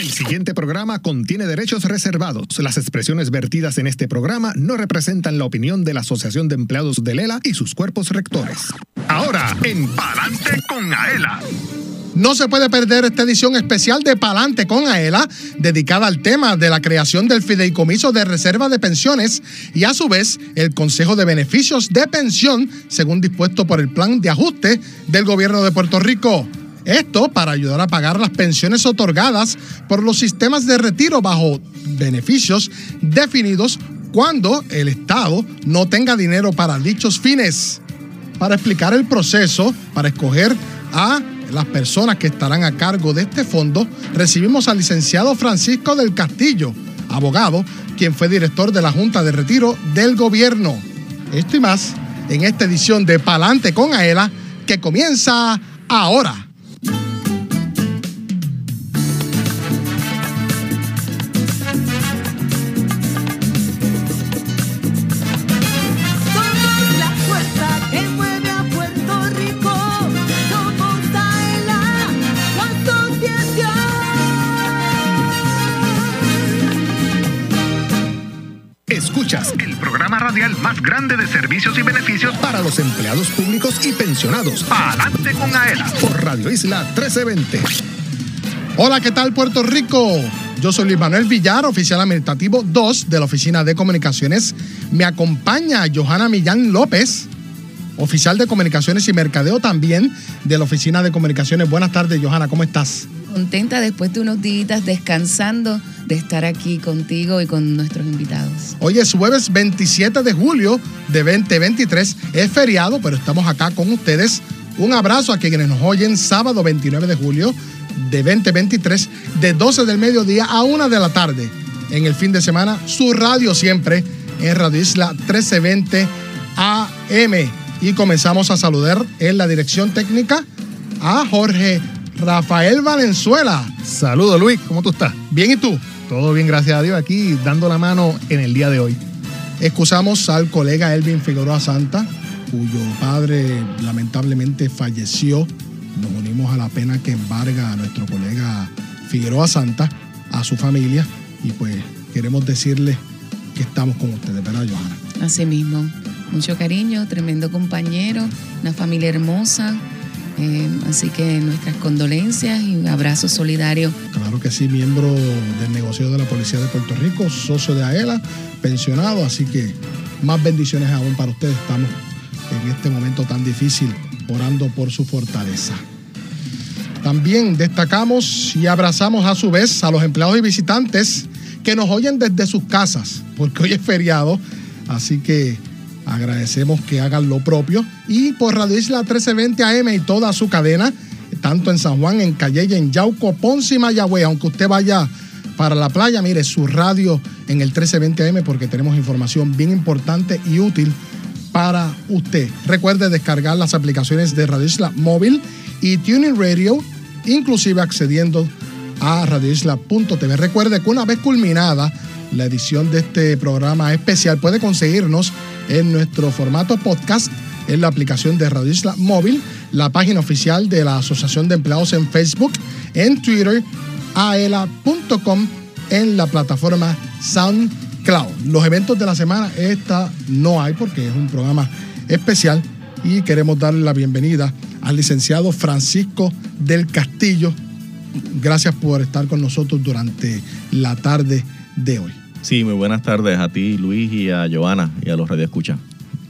El siguiente programa contiene derechos reservados. Las expresiones vertidas en este programa no representan la opinión de la Asociación de Empleados de Lela y sus cuerpos rectores. Ahora, en Palante con Aela. No se puede perder esta edición especial de Palante con Aela, dedicada al tema de la creación del fideicomiso de reserva de pensiones y a su vez el Consejo de Beneficios de Pensión, según dispuesto por el Plan de Ajuste del Gobierno de Puerto Rico. Esto para ayudar a pagar las pensiones otorgadas por los sistemas de retiro bajo beneficios definidos cuando el Estado no tenga dinero para dichos fines. Para explicar el proceso, para escoger a las personas que estarán a cargo de este fondo, recibimos al licenciado Francisco del Castillo, abogado, quien fue director de la Junta de Retiro del Gobierno. Esto y más en esta edición de Palante con Aela, que comienza ahora. Escuchas el programa radial más grande de servicios y beneficios para los empleados públicos y pensionados. Palante con Aela por Radio Isla 1320. Hola, ¿qué tal Puerto Rico? Yo soy Luis Manuel Villar, oficial administrativo 2 de la Oficina de Comunicaciones. Me acompaña Johanna Millán López, oficial de Comunicaciones y Mercadeo también de la Oficina de Comunicaciones. Buenas tardes, Johanna, ¿cómo estás? Contenta después de unos días descansando de estar aquí contigo y con nuestros invitados. Hoy es jueves 27 de julio de 2023. Es feriado, pero estamos acá con ustedes. Un abrazo a quienes nos oyen sábado 29 de julio de 2023, de 12 del mediodía a 1 de la tarde. En el fin de semana, su radio siempre en Radio Isla 1320 AM. Y comenzamos a saludar en la dirección técnica a Jorge Rafael Valenzuela. Saludos Luis, ¿cómo tú estás? Bien, ¿y tú? Todo bien, gracias a Dios, aquí dando la mano en el día de hoy. Excusamos al colega Elvin Figueroa Santa, cuyo padre lamentablemente falleció. Nos unimos a la pena que embarga a nuestro colega Figueroa Santa, a su familia, y pues queremos decirle que estamos con ustedes, ¿verdad, Johanna? Así mismo, mucho cariño, tremendo compañero, una familia hermosa. Eh, así que nuestras condolencias y un abrazo solidario. Claro que sí, miembro del negocio de la Policía de Puerto Rico, socio de AELA, pensionado, así que más bendiciones aún para ustedes. Estamos en este momento tan difícil orando por su fortaleza. También destacamos y abrazamos a su vez a los empleados y visitantes que nos oyen desde sus casas, porque hoy es feriado, así que agradecemos que hagan lo propio. Y por Radio Isla 1320 AM y toda su cadena, tanto en San Juan, en Calleye, en Yauco, Ponce y Mayagüez, aunque usted vaya para la playa, mire su radio en el 1320 AM porque tenemos información bien importante y útil para usted. Recuerde descargar las aplicaciones de Radio Isla Móvil y Tuning Radio, inclusive accediendo a radioisla.tv. Recuerde que una vez culminada la edición de este programa especial, puede conseguirnos en nuestro formato podcast en la aplicación de Radio Isla Móvil, la página oficial de la Asociación de Empleados en Facebook, en Twitter, aela.com, en la plataforma SoundCloud. Los eventos de la semana, esta no hay porque es un programa especial y queremos darle la bienvenida al licenciado Francisco del Castillo. Gracias por estar con nosotros durante la tarde de hoy. Sí, muy buenas tardes a ti, Luis, y a Joana y a los radioescuchas.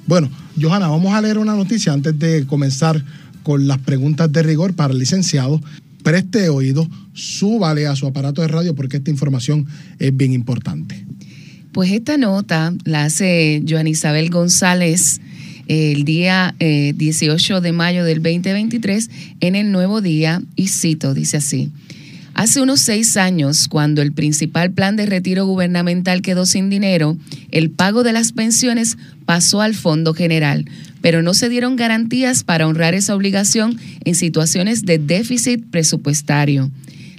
Bueno, Johanna, vamos a leer una noticia antes de comenzar con las preguntas de rigor para el licenciado. Preste oído, súbale a su aparato de radio porque esta información es bien importante. Pues esta nota la hace Joan Isabel González eh, el día eh, 18 de mayo del 2023 en el Nuevo Día y cito, dice así. Hace unos seis años, cuando el principal plan de retiro gubernamental quedó sin dinero, el pago de las pensiones pasó al Fondo General, pero no se dieron garantías para honrar esa obligación en situaciones de déficit presupuestario.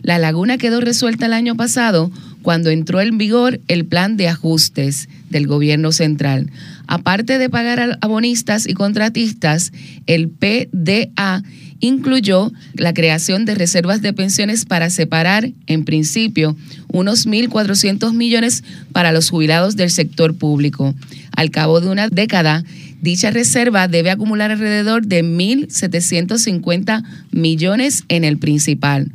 La laguna quedó resuelta el año pasado cuando entró en vigor el plan de ajustes del gobierno central. Aparte de pagar a abonistas y contratistas, el PDA incluyó la creación de reservas de pensiones para separar, en principio, unos 1.400 millones para los jubilados del sector público. Al cabo de una década, dicha reserva debe acumular alrededor de 1.750 millones en el principal.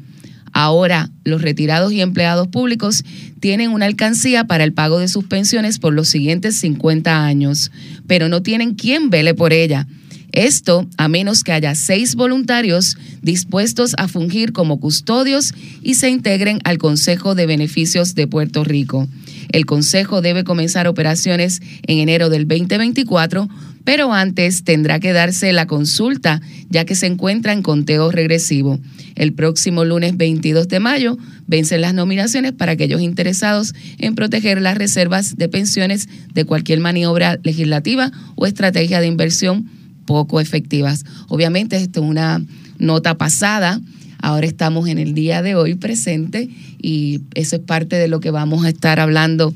Ahora, los retirados y empleados públicos tienen una alcancía para el pago de sus pensiones por los siguientes 50 años, pero no tienen quien vele por ella. Esto a menos que haya seis voluntarios dispuestos a fungir como custodios y se integren al Consejo de Beneficios de Puerto Rico. El Consejo debe comenzar operaciones en enero del 2024, pero antes tendrá que darse la consulta ya que se encuentra en conteo regresivo. El próximo lunes 22 de mayo vencen las nominaciones para aquellos interesados en proteger las reservas de pensiones de cualquier maniobra legislativa o estrategia de inversión poco efectivas. Obviamente esto es una nota pasada, ahora estamos en el día de hoy presente y eso es parte de lo que vamos a estar hablando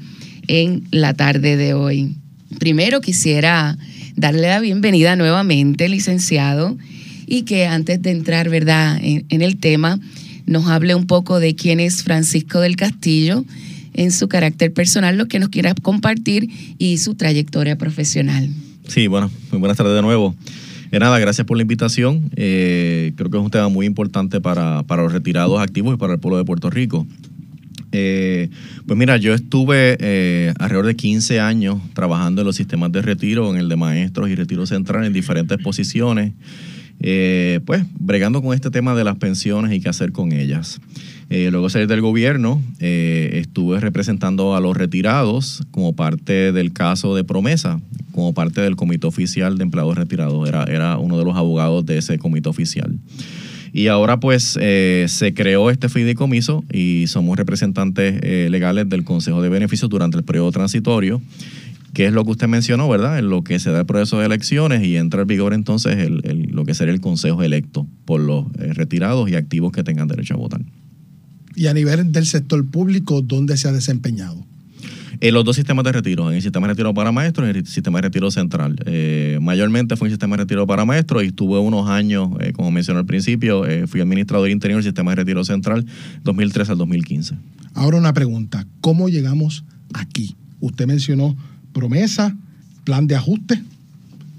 en la tarde de hoy. Primero quisiera darle la bienvenida nuevamente, licenciado, y que antes de entrar, ¿verdad?, en, en el tema, nos hable un poco de quién es Francisco del Castillo en su carácter personal, lo que nos quiera compartir y su trayectoria profesional. Sí, bueno, muy buenas tardes de nuevo. Nada, gracias por la invitación. Eh, creo que es un tema muy importante para, para los retirados activos y para el pueblo de Puerto Rico. Eh, pues mira, yo estuve eh, alrededor de 15 años trabajando en los sistemas de retiro, en el de maestros y retiro central en diferentes posiciones, eh, pues bregando con este tema de las pensiones y qué hacer con ellas. Eh, luego de salir del gobierno, eh, estuve representando a los retirados como parte del caso de promesa, como parte del comité oficial de empleados retirados. Era, era uno de los abogados de ese comité oficial. Y ahora pues eh, se creó este fideicomiso y somos representantes legales del Consejo de Beneficios durante el periodo transitorio, que es lo que usted mencionó, ¿verdad? En lo que se da el proceso de elecciones y entra en vigor entonces lo que sería el Consejo electo por los retirados y activos que tengan derecho a votar. Y a nivel del sector público, ¿dónde se ha desempeñado? En los dos sistemas de retiro, en el sistema de retiro para maestros y en el sistema de retiro central. Eh, mayormente fue en el sistema de retiro para maestros y estuve unos años, eh, como mencioné al principio, eh, fui administrador interior del sistema de retiro central 2003 al 2015. Ahora una pregunta, ¿cómo llegamos aquí? Usted mencionó promesa, plan de ajuste.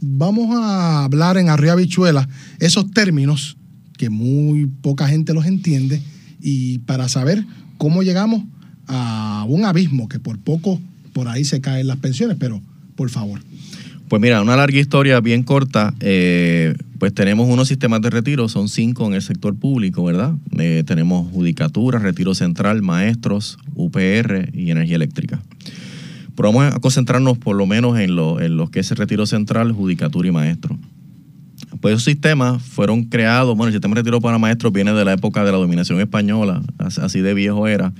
Vamos a hablar en Arriba Bichuela esos términos que muy poca gente los entiende y para saber cómo llegamos a un abismo que por poco por ahí se caen las pensiones, pero por favor. Pues mira, una larga historia bien corta. eh, pues tenemos unos sistemas de retiro, son cinco en el sector público, ¿verdad? Eh, tenemos judicatura, retiro central, maestros, UPR y energía eléctrica. Pero vamos a concentrarnos por lo menos en lo, en lo que es el retiro central, judicatura y maestro. Pues esos sistemas fueron creados, bueno, el sistema de retiro para maestros viene de la época de la dominación española, as- así de viejo era,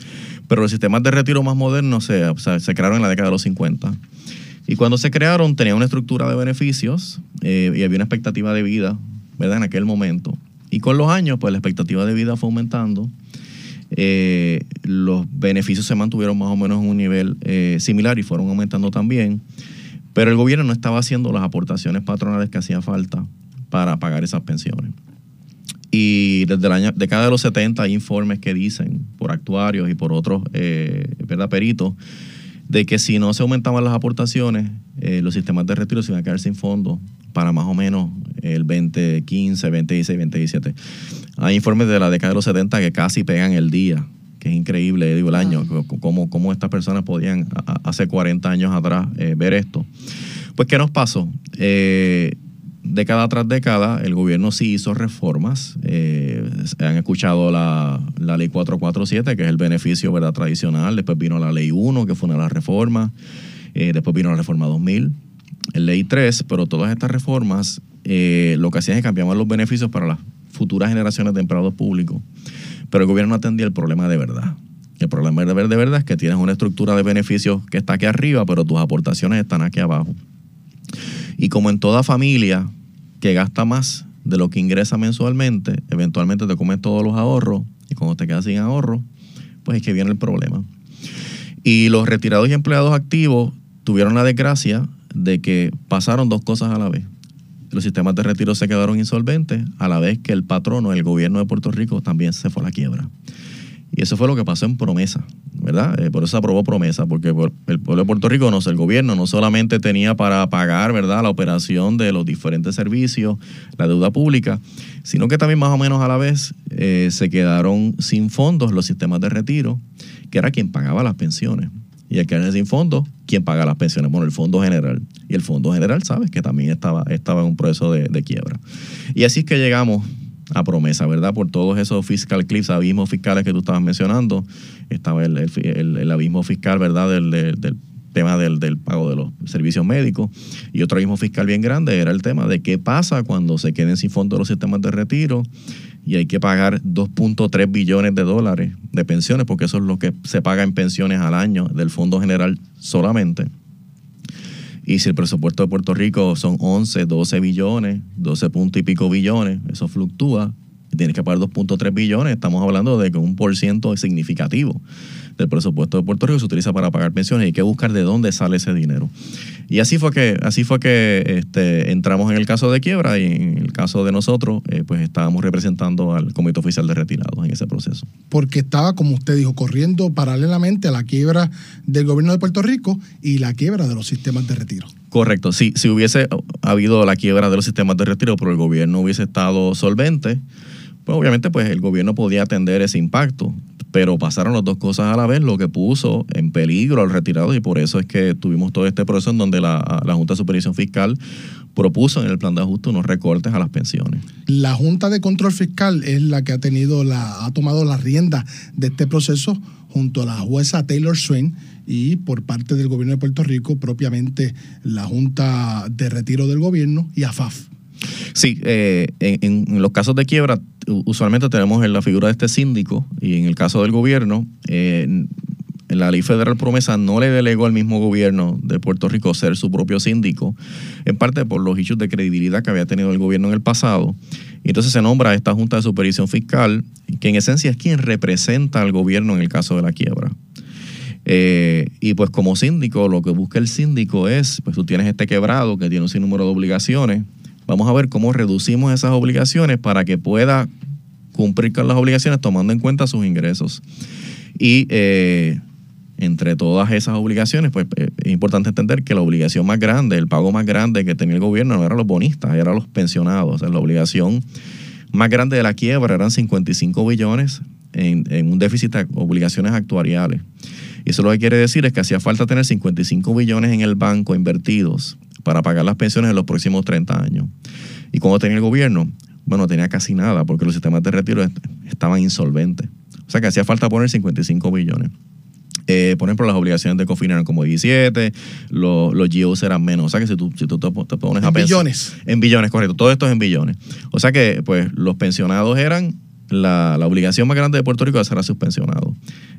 pero los sistemas de retiro más modernos se, crearon en la década de los 50. Y cuando se crearon tenían una estructura de beneficios eh, y había una expectativa de vida, ¿verdad? En aquel momento. Y con los años, pues la expectativa de vida fue aumentando. Eh, los beneficios se mantuvieron más o menos en un nivel eh, similar y fueron aumentando también. Pero el gobierno no estaba haciendo las aportaciones patronales que hacía falta para pagar esas pensiones. Y desde la año- década de los 70 hay informes que dicen, por actuarios y por otros eh, ¿verdad? peritos, de que si no se aumentaban las aportaciones, eh, los sistemas de retiro se iban a quedar sin fondos para más o menos el 2015, 2016, 2017. Hay informes de la década de los 70 que casi pegan el día, que es increíble, digo, el año, cómo, cómo estas personas podían a- hace 40 años atrás eh, ver esto. Pues, ¿qué nos pasó? Eh, década tras década, el gobierno sí hizo reformas. Eh, han escuchado la, la ley 447, que es el beneficio ¿verdad? tradicional. Después vino la ley 1, que fue una de las reformas. Eh, después vino la reforma 2000, el ley 3, pero todas estas reformas eh, lo que hacían es cambiaban los beneficios para las futuras generaciones de empleados públicos. Pero el gobierno no atendía el problema de verdad. El problema de ver- de verdad es que tienes una estructura de beneficios que está aquí arriba, pero tus aportaciones están aquí abajo. Y como en toda familia que gasta más de lo que ingresa mensualmente, eventualmente te comes todos los ahorros y cuando te quedas sin ahorro, pues es que viene el problema. Y los retirados y empleados activos tuvieron la desgracia de que pasaron dos cosas a la vez. los sistemas de retiro se quedaron insolventes, a la vez que el patrono, el gobierno de Puerto Rico, también se fue a la quiebra. Y eso fue lo que pasó en promesa, ¿verdad? Eh, por eso se aprobó promesa, porque por- el pueblo de Puerto Rico, no el gobierno no solamente tenía para pagar, ¿verdad?, la operación de los diferentes servicios, la deuda pública, sino que también más o menos a la vez eh, se quedaron sin fondos los sistemas de retiro, que era quien pagaba las pensiones. Y al quedar sin fondos, ¿quién paga las pensiones? Bueno, el Fondo General. Y el Fondo General, sabes, que también estaba, estaba en un proceso de quiebra. Y así es que llegamos a promesa, ¿verdad? Por todos esos fiscal cliffs, abismos fiscales que tú estabas mencionando. Estaba el abismo fiscal, ¿verdad? Del, del- del tema del, del pago de los servicios médicos. Y otro abismo fiscal bien grande era el tema de qué pasa cuando se queden sin fondos los sistemas de retiro y hay que pagar 2.3 billones de dólares de pensiones, porque eso es lo que se paga en pensiones al año del Fondo General solamente. Y si el presupuesto de Puerto Rico son 11, 12 billones, 12 punto y pico billones, eso fluctúa. Tienes que pagar 2.3 billones, estamos hablando de que un por ciento significativo del presupuesto de Puerto Rico se utiliza para pagar pensiones y hay que buscar de dónde sale ese dinero. Y así fue que, así fue que este, entramos en el caso de quiebra y en el caso de nosotros, eh, pues estábamos representando al Comité Oficial de Retirados en ese proceso. porque estaba, como usted dijo, corriendo paralelamente a la quiebra del gobierno de Puerto Rico y la quiebra de los sistemas de retiro. Correcto, sí, si hubiese habido la quiebra de los sistemas de retiro, pero el gobierno hubiese estado solvente, pues obviamente pues el gobierno podía atender ese impacto, pero pasaron las dos cosas a la vez, lo que puso en peligro al retirado y por eso es que tuvimos todo este proceso en donde la, la Junta de Supervisión Fiscal propuso en el plan de ajuste unos recortes a las pensiones. La Junta de Control Fiscal es la que ha tenido la, ha tomado la rienda de este proceso junto a la jueza Taylor Swain y por parte del gobierno de Puerto Rico, propiamente la Junta de Retiro del Gobierno y AFAF. Sí, eh, en, en los casos de quiebra, usualmente tenemos en la figura de este síndico y en el caso del gobierno, eh, la ley federal promesa no le delegó al mismo gobierno de Puerto Rico ser su propio síndico, en parte por los issues de credibilidad que había tenido el gobierno en el pasado. Y entonces se nombra esta Junta de Supervisión Fiscal, que en esencia es quien representa al gobierno en el caso de la quiebra. Eh, y pues como síndico, lo que busca el síndico es, pues tú tienes este quebrado que tiene un sinnúmero de obligaciones, vamos a ver cómo reducimos esas obligaciones para que pueda cumplir con las obligaciones tomando en cuenta sus ingresos. Y eh, entre todas esas obligaciones, pues eh, es importante entender que la obligación más grande, el pago más grande que tenía el gobierno no eran los bonistas, eran los pensionados. La obligación más grande de la quiebra eran 55 billones en un déficit de obligaciones actuariales. Y eso lo que quiere decir es que hacía falta tener 55 billones en el banco invertidos para pagar las pensiones en los próximos 30 años. ¿Y cómo tenía el gobierno? Bueno, tenía casi nada porque los sistemas de retiro est- estaban insolventes. O sea que hacía falta poner 55 billones. Eh, por ejemplo, las obligaciones de COFIN eran como 17, los, los GOs eran menos. O sea que si tú, si tú te, te pones a En pensar- billones. En billones, correcto. Todo esto es en billones. O sea que, pues, los pensionados eran la, la obligación más grande de Puerto Rico de hacer a sus pensionados.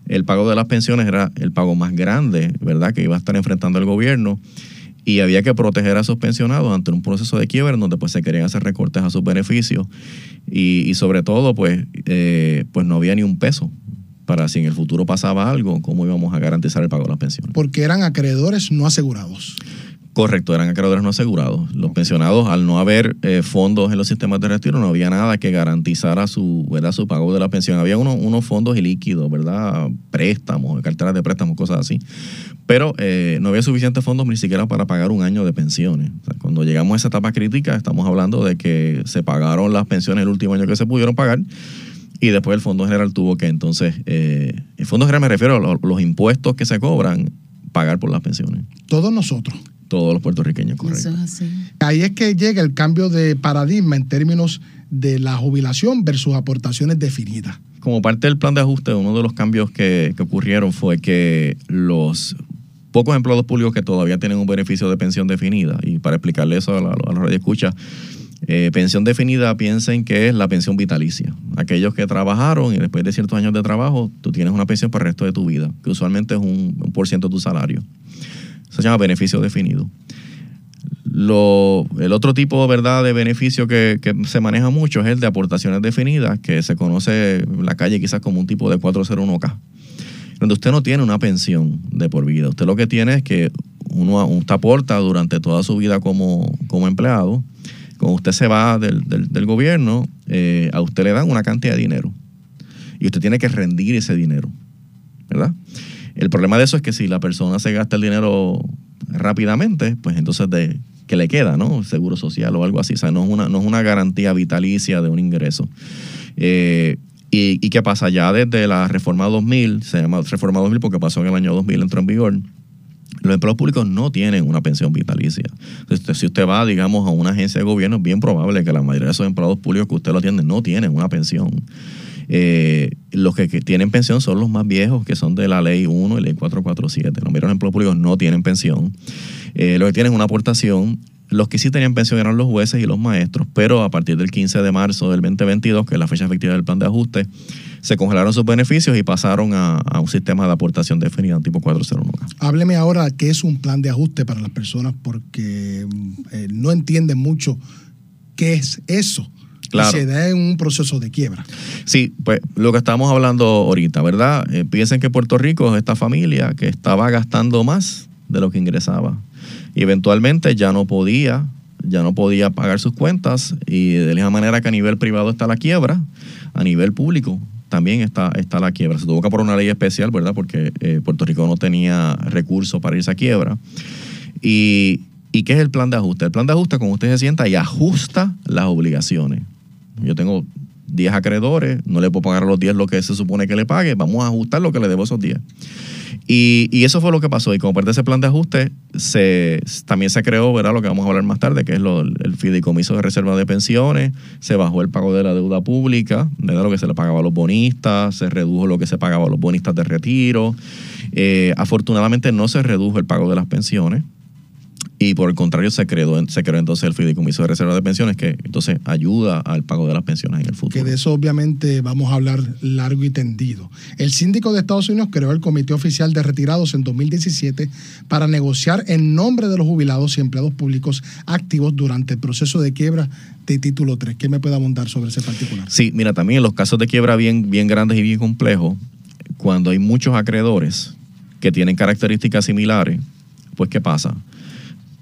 El pago de las pensiones era el pago más grande, ¿verdad?, que iba a estar enfrentando el gobierno. Y había que proteger a esos pensionados ante un proceso de quiebra donde pues se querían hacer recortes a sus beneficios. Y, y sobre todo, pues, eh, pues no había ni un peso para si en el futuro pasaba algo, cómo íbamos a garantizar el pago de las pensiones. Porque eran acreedores no asegurados. Correcto, eran acreedores no asegurados. Los pensionados, al no haber eh, fondos en los sistemas de retiro, no había nada que garantizara su, ¿verdad? su pago de la pensión. Había unos, unos fondos ilíquidos, ¿verdad? Préstamos, carteras de préstamos, cosas así. Pero eh, no había suficientes fondos ni siquiera para pagar un año de pensiones. O sea, cuando llegamos a esa etapa crítica, estamos hablando de que se pagaron las pensiones el último año que se pudieron pagar. Y después el Fondo General tuvo que entonces, eh, el Fondo General me refiero a lo- los impuestos que se cobran, pagar por las pensiones. Todos nosotros. Todos los puertorriqueños, correcto. Eso es así. Ahí es que llega el cambio de paradigma en términos de la jubilación versus aportaciones definidas. Como parte del plan de ajuste, uno de los cambios que, que ocurrieron fue que los pocos empleados públicos que todavía tienen un beneficio de pensión definida, y para explicarle eso a la, a la radio escucha, eh, pensión definida piensen que es la pensión vitalicia. Aquellos que trabajaron y después de ciertos años de trabajo, tú tienes una pensión para el resto de tu vida, que usualmente es un, por ciento de tu salario. Eso se llama beneficio definido. Lo, el otro tipo ¿verdad? de beneficio que, que se maneja mucho es el de aportaciones definidas, que se conoce en la calle quizás como un tipo de 401k, donde usted no tiene una pensión de por vida. Usted lo que tiene es que uno, usted aporta durante toda su vida como, como empleado. Cuando usted se va del, del- gobierno, eh, a usted le dan una cantidad de dinero y usted tiene que rendir ese dinero, ¿verdad? El problema de eso es que si la persona se gasta el dinero rápidamente, pues entonces de que le queda, ¿no? Seguro social o algo así, o sea, no es una, no es una garantía vitalicia de un ingreso. Eh, y, ¿Y qué pasa? Ya desde la reforma 2000, se llama reforma 2000 porque pasó en el año 2000, entró en vigor, los empleados públicos no tienen una pensión vitalicia. Si usted va, digamos, a una agencia de gobierno, es bien probable que la mayoría de esos empleados públicos que usted lo atiende no tienen una pensión. Eh, los que, tienen pensión son los más viejos, que son de la ley 1 y ley 447. Los mayores empleados públicos no tienen pensión. Eh, los que tienen una aportación, los que sí tenían pensión eran los jueces y los maestros, pero a partir del 15 de marzo del 2022, que es la fecha efectiva del plan de ajuste, se congelaron sus beneficios y pasaron a, a un sistema de aportación definida tipo 401K. Hábleme ahora qué es un plan de ajuste para las personas porque eh, no entienden mucho qué es eso. Claro. Y se da en un proceso de quiebra. Sí, pues lo que estamos hablando ahorita, ¿verdad? Eh, piensen que Puerto Rico es esta familia que estaba gastando más de lo que ingresaba. Y eventualmente ya no podía, ya no podía pagar sus cuentas y de la manera que a nivel privado está la quiebra, a nivel público también está, está la quiebra. Se tuvo que poner una ley especial, ¿verdad? Porque eh, Puerto Rico no tenía recursos para irse a quiebra. Y, ¿Y qué es el plan de ajuste? El plan de ajuste, como usted se sienta y ajusta las obligaciones. Yo tengo 10 acreedores, no le puedo pagar a los 10 lo que se supone que le pague, vamos a ajustar lo que le debo a esos 10. Y, y eso fue lo que pasó. Y como parte de ese plan de ajuste, se, también se creó, ¿verdad? Lo que vamos a hablar más tarde, que es lo, el fideicomiso de reserva de pensiones, se bajó el pago de la deuda pública, ¿verdad? Lo que se le pagaba a los bonistas, se redujo lo que se pagaba a los bonistas de retiro. Eh, afortunadamente no se redujo el pago de las pensiones. Y por el contrario, se creó, se creó entonces el fideicomiso de reserva de pensiones, que entonces ayuda al pago de las pensiones en el futuro. Que de eso obviamente vamos a hablar largo y tendido. El síndico de Estados Unidos creó el Comité Oficial de Retirados en 2017 para negociar en nombre de los jubilados y empleados públicos activos durante el proceso de quiebra de título 3. ¿Qué me puede abundar sobre ese particular? Sí, mira, también en los casos de quiebra bien, bien grandes y bien complejos, cuando hay muchos acreedores que tienen características similares, pues ¿qué pasa?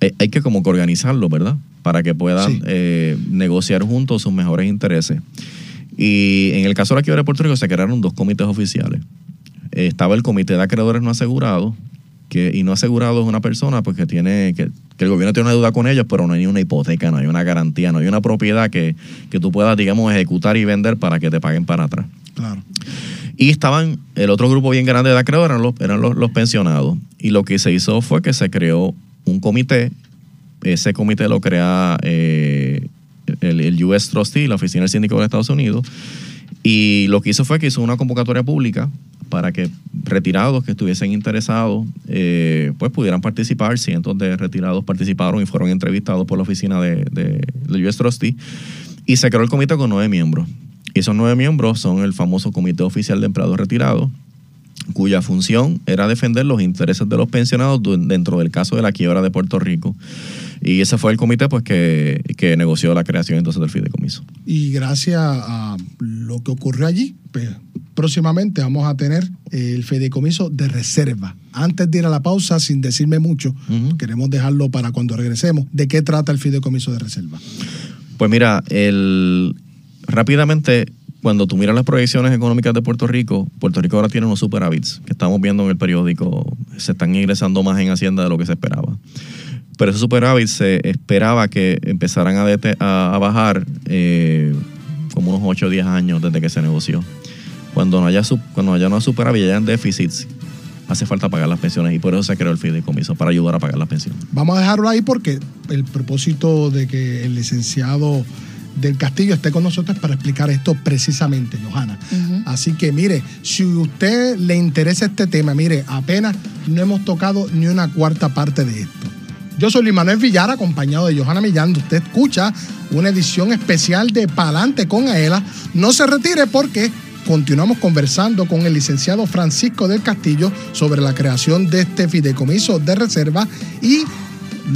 Hay, hay que como que organizarlo, ¿verdad? Para que puedan Sí. eh, negociar juntos sus mejores intereses. Y en el caso de la quiebra de Puerto Rico se crearon dos comités oficiales. Eh, estaba el comité de acreedores no asegurados, que, y no asegurado es una persona pues, que tiene que, que el gobierno tiene una deuda con ellos, pero no hay una hipoteca, no hay una garantía, no hay una propiedad que, que tú puedas, digamos, ejecutar y vender para que te paguen para atrás. Claro. Y estaban, el otro grupo bien grande de acreedores eran los, eran los, los pensionados. Y lo que se hizo fue que se creó un comité. Ese comité lo crea eh, el, US Trustee, la Oficina del Síndico de Estados Unidos. Y lo que hizo fue que hizo una convocatoria pública para que retirados que estuviesen interesados eh, pues pudieran participar. Cientos de retirados participaron y fueron entrevistados por la oficina de, de, del US Trustee. Y se creó el comité con nueve miembros. Y esos nueve miembros son el famoso Comité Oficial de Empleados Retirados, cuya función era defender los intereses de los pensionados dentro del caso de la quiebra de Puerto Rico. Y ese fue el comité pues que, que negoció la creación entonces del fideicomiso. Y gracias a lo que ocurrió allí, pues, próximamente vamos a tener el fideicomiso de reserva. Antes de ir a la pausa, sin decirme mucho, queremos dejarlo para cuando regresemos. ¿De qué trata el fideicomiso de reserva? Pues mira, el, rápidamente, cuando tú miras las proyecciones económicas de Puerto Rico, Puerto Rico ahora tiene unos superávits que estamos viendo en el periódico, se están ingresando más en Hacienda de lo que se esperaba. Pero esos superávits se esperaba que empezaran a, bajar eh, como unos 8 o 10 años desde que se negoció. Cuando no haya, su- cuando haya una superávit déficits, hace falta pagar las pensiones y por eso se creó el fideicomiso, para ayudar a pagar las pensiones. Vamos a dejarlo ahí porque el propósito de que el licenciado del Castillo esté con nosotros para explicar esto precisamente, Johanna. Así que mire, si a usted le interesa este tema, mire, apenas no hemos tocado ni una cuarta parte de esto. Yo soy Luis Manuel Villar, acompañado de Johanna Millán. Usted escucha una edición especial de Palante con Aela. No se retire porque continuamos conversando con el licenciado Francisco del Castillo sobre la creación de este fideicomiso de reserva y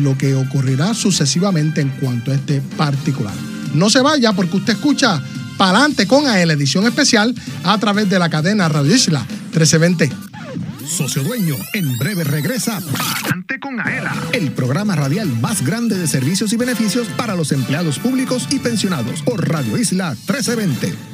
lo que ocurrirá sucesivamente en cuanto a este particular. No se vaya porque usted escucha Palante con AEL, edición especial, a través de la cadena Radio Isla 1320. socio dueño. En breve regresa Palante con Aela, el programa radial más grande de servicios y beneficios para los empleados públicos y pensionados por Radio Isla 1320.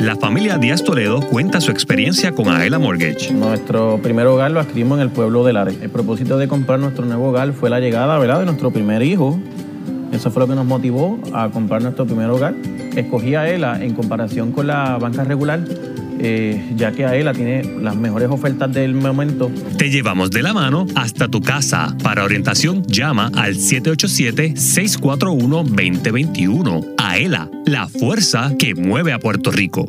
La familia Díaz Toledo cuenta su experiencia con Aela Mortgage. Nuestro primer hogar lo adquirimos en el pueblo de Lares. El propósito de comprar nuestro nuevo hogar fue la llegada ¿verdad? de nuestro primer hijo. Eso fue lo que nos motivó a comprar nuestro primer hogar. Escogí a ELA en comparación con la banca regular, eh, ya que AELA tiene las mejores ofertas del momento. Te llevamos de la mano hasta tu casa. Para orientación, llama al 787-641-2021. La fuerza que mueve a Puerto Rico.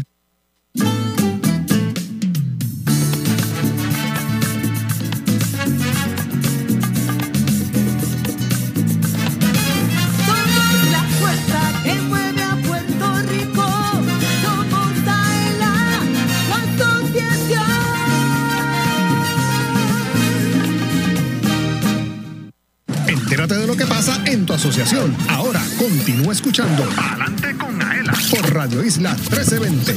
Asociación. Ahora continúa escuchando Adelante con Aela por Radio Isla 1320.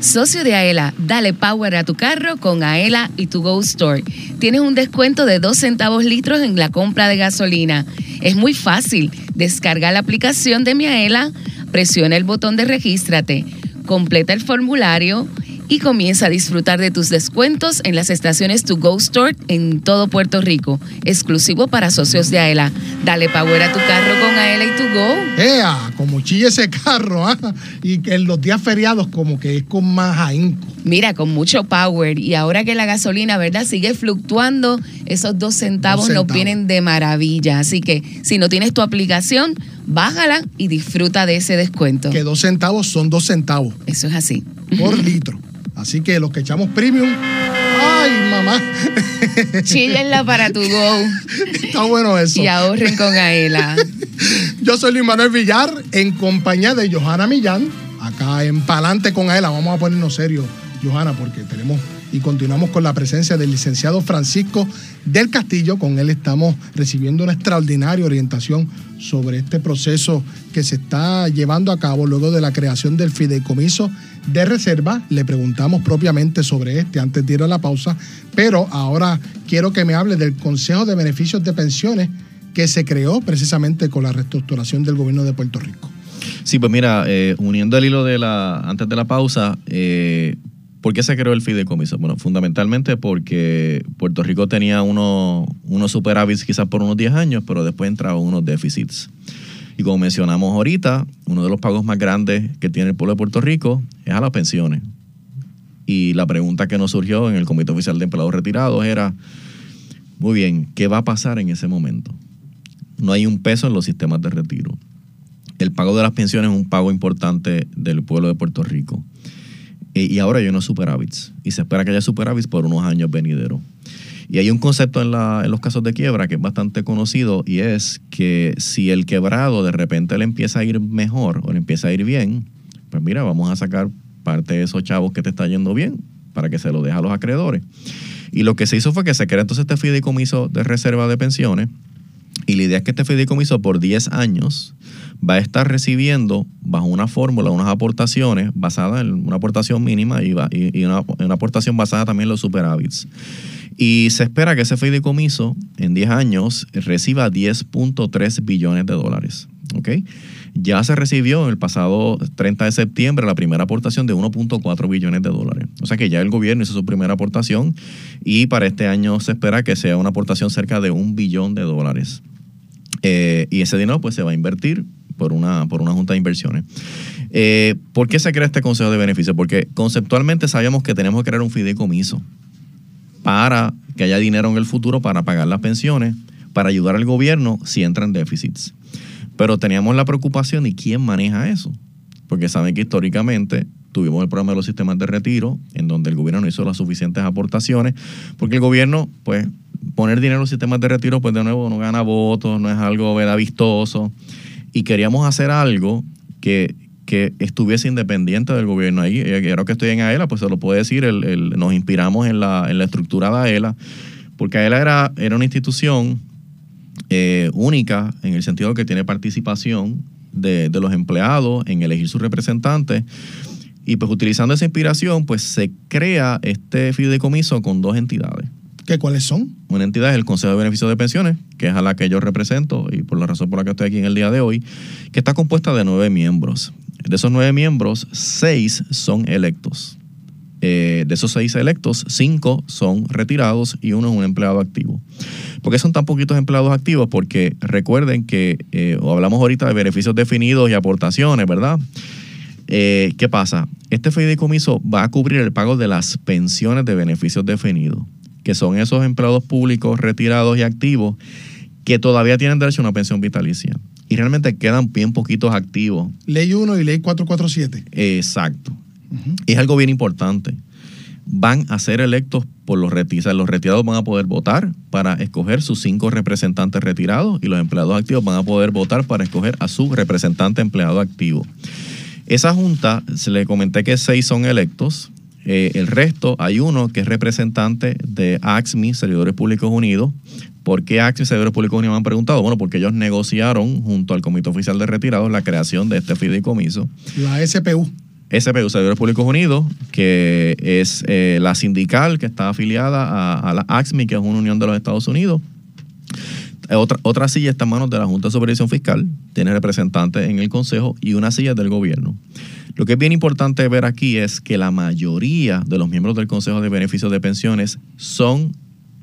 Socio de Aela, dale power a tu carro con Aela y tu Go Store. Tienes un descuento de 2 centavos litros en la compra de gasolina. Es muy fácil. Descarga la aplicación de mi Aela, presiona el botón de regístrate, completa el formulario y comienza a disfrutar de tus descuentos en las estaciones To Go Store en todo Puerto Rico, exclusivo para socios de Aela. Dale power a tu carro con Aela y To Go. ¡Ea! Como chilla ese carro, ¿ah? Y que en los días feriados como que es con más ahínco. Mira, con mucho power. Y ahora que la gasolina, ¿verdad? Sigue fluctuando, esos dos centavos, Dos nos centavos. vienen de maravilla. Así que si no tienes tu aplicación, bájala y disfruta de ese descuento. Que dos centavos son dos centavos Eso es así. por litro. Así que los que echamos premium, ¡ay, mamá! Chíllenla para tu go Está bueno eso. y ahorren con Aela. Yo soy Luis Manuel Villar, en compañía de Johanna Millán, acá en Palante con Aela. Vamos a ponernos serios, Johanna, porque tenemos y continuamos con la presencia del licenciado Francisco del Castillo. Con él estamos recibiendo una extraordinaria orientación sobre este proceso que se está llevando a cabo luego de la creación del fideicomiso de reserva. Le preguntamos propiamente sobre este antes de ir a la pausa, pero ahora quiero que me hable del Consejo de Beneficios de Pensiones que se creó precisamente con la reestructuración del gobierno de Puerto Rico. Sí, pues mira, eh, uniendo el hilo de la, antes de la pausa, eh, ¿por qué se creó el fideicomiso? Bueno, fundamentalmente porque Puerto Rico tenía unos unos superávits quizás por unos 10 años, pero después entraban unos déficits. Y como mencionamos ahorita, uno de los pagos más grandes que tiene el pueblo de Puerto Rico es a las pensiones. Y la pregunta que nos surgió en el Comité Oficial de Empleados Retirados era, muy bien, ¿qué va a pasar en ese momento? No hay un peso en los sistemas de retiro. El pago de las pensiones es un pago importante del pueblo de Puerto Rico. E- Y ahora hay unos superávits. Y se espera que haya superávits por unos años venideros. Y hay un concepto en, los casos de quiebra que es bastante conocido y es que si el quebrado de repente le empieza a ir mejor o le empieza a ir bien, pues mira, vamos a sacar parte de esos chavos que te está yendo bien para que se lo deje a los acreedores. Y lo que se hizo fue que se crea entonces este fideicomiso de reserva de pensiones y la idea es que este fideicomiso por 10 años va a estar recibiendo bajo una fórmula unas aportaciones basadas en una aportación mínima y una, una aportación basada también en los superávits. Y se espera que ese fideicomiso en 10 años reciba 10.3 billones de dólares. ¿ok? Ya se recibió el pasado 30 de septiembre la primera aportación de 1.4 billones de dólares. O sea que ya el gobierno hizo su primera aportación y para este año se espera que sea una aportación cerca de un billón de dólares. Eh, y ese dinero pues se va a invertir por una, por una junta de inversiones. Eh, ¿Por qué se crea este consejo de beneficios? Porque conceptualmente sabíamos que tenemos que crear un fideicomiso para que haya dinero en el futuro para pagar las pensiones, para ayudar al gobierno si entra en déficits. Pero teníamos la preocupación de quién maneja eso. Porque saben que históricamente tuvimos el problema de los sistemas de retiro, en donde el gobierno no hizo las suficientes aportaciones, porque el gobierno, pues, poner dinero en los sistemas de retiro, pues de nuevo no gana votos, no es algo ¿verdad? vistoso. Y queríamos hacer algo que, que estuviese independiente del gobierno. Ahí, ahora que estoy en AELA, pues se lo puedo decir, el- el- nos inspiramos en la, en la estructura de AELA, porque AELA era, era una institución eh, única en el sentido que tiene participación de, de los empleados en elegir sus representantes. Y pues utilizando esa inspiración, pues se crea este fideicomiso con dos entidades. ¿Qué, ¿Cuáles son? Una entidad es el Consejo de Beneficios de Pensiones, que es a la que yo represento y por la razón por la que estoy aquí en el día de hoy, que está compuesta de nueve miembros. De esos nueve miembros, seis son electos. Eh, de esos seis electos, cinco son retirados y uno es un empleado activo. ¿Por qué son tan poquitos empleados activos? Porque recuerden que, eh, hablamos ahorita de beneficios definidos y aportaciones, ¿verdad? Eh, ¿Qué pasa? Este fideicomiso va a cubrir el pago de las pensiones de beneficios definidos, que son esos empleados públicos retirados y activos que todavía tienen derecho a una pensión vitalicia. Y realmente quedan bien poquitos activos. Ley 1 y ley 447. Exacto. Y es algo bien importante. Van a ser electos por los retirados. Los retirados van a poder votar para escoger sus cinco representantes retirados y los empleados activos van a poder votar para escoger a su representante empleado activo. Esa junta, se le comenté que seis son electos. Eh, el resto, hay uno que es representante de AXMI, Servidores Públicos Unidos. ¿Por qué AXMI, Servidores Públicos Unidos me han preguntado? Bueno, porque ellos negociaron junto al Comité Oficial de Retirados la creación de este fideicomiso. La SPU. SPU, Servidores Públicos Unidos, que es eh, la sindical que está afiliada a, a la AXMI, que es una unión de los Estados Unidos. Eh, Otra, otra silla está en manos de la Junta de Supervisión Fiscal, tiene representantes en el Consejo y una silla del gobierno. Lo que es bien importante ver aquí es que la mayoría de los miembros del Consejo de Beneficios de Pensiones son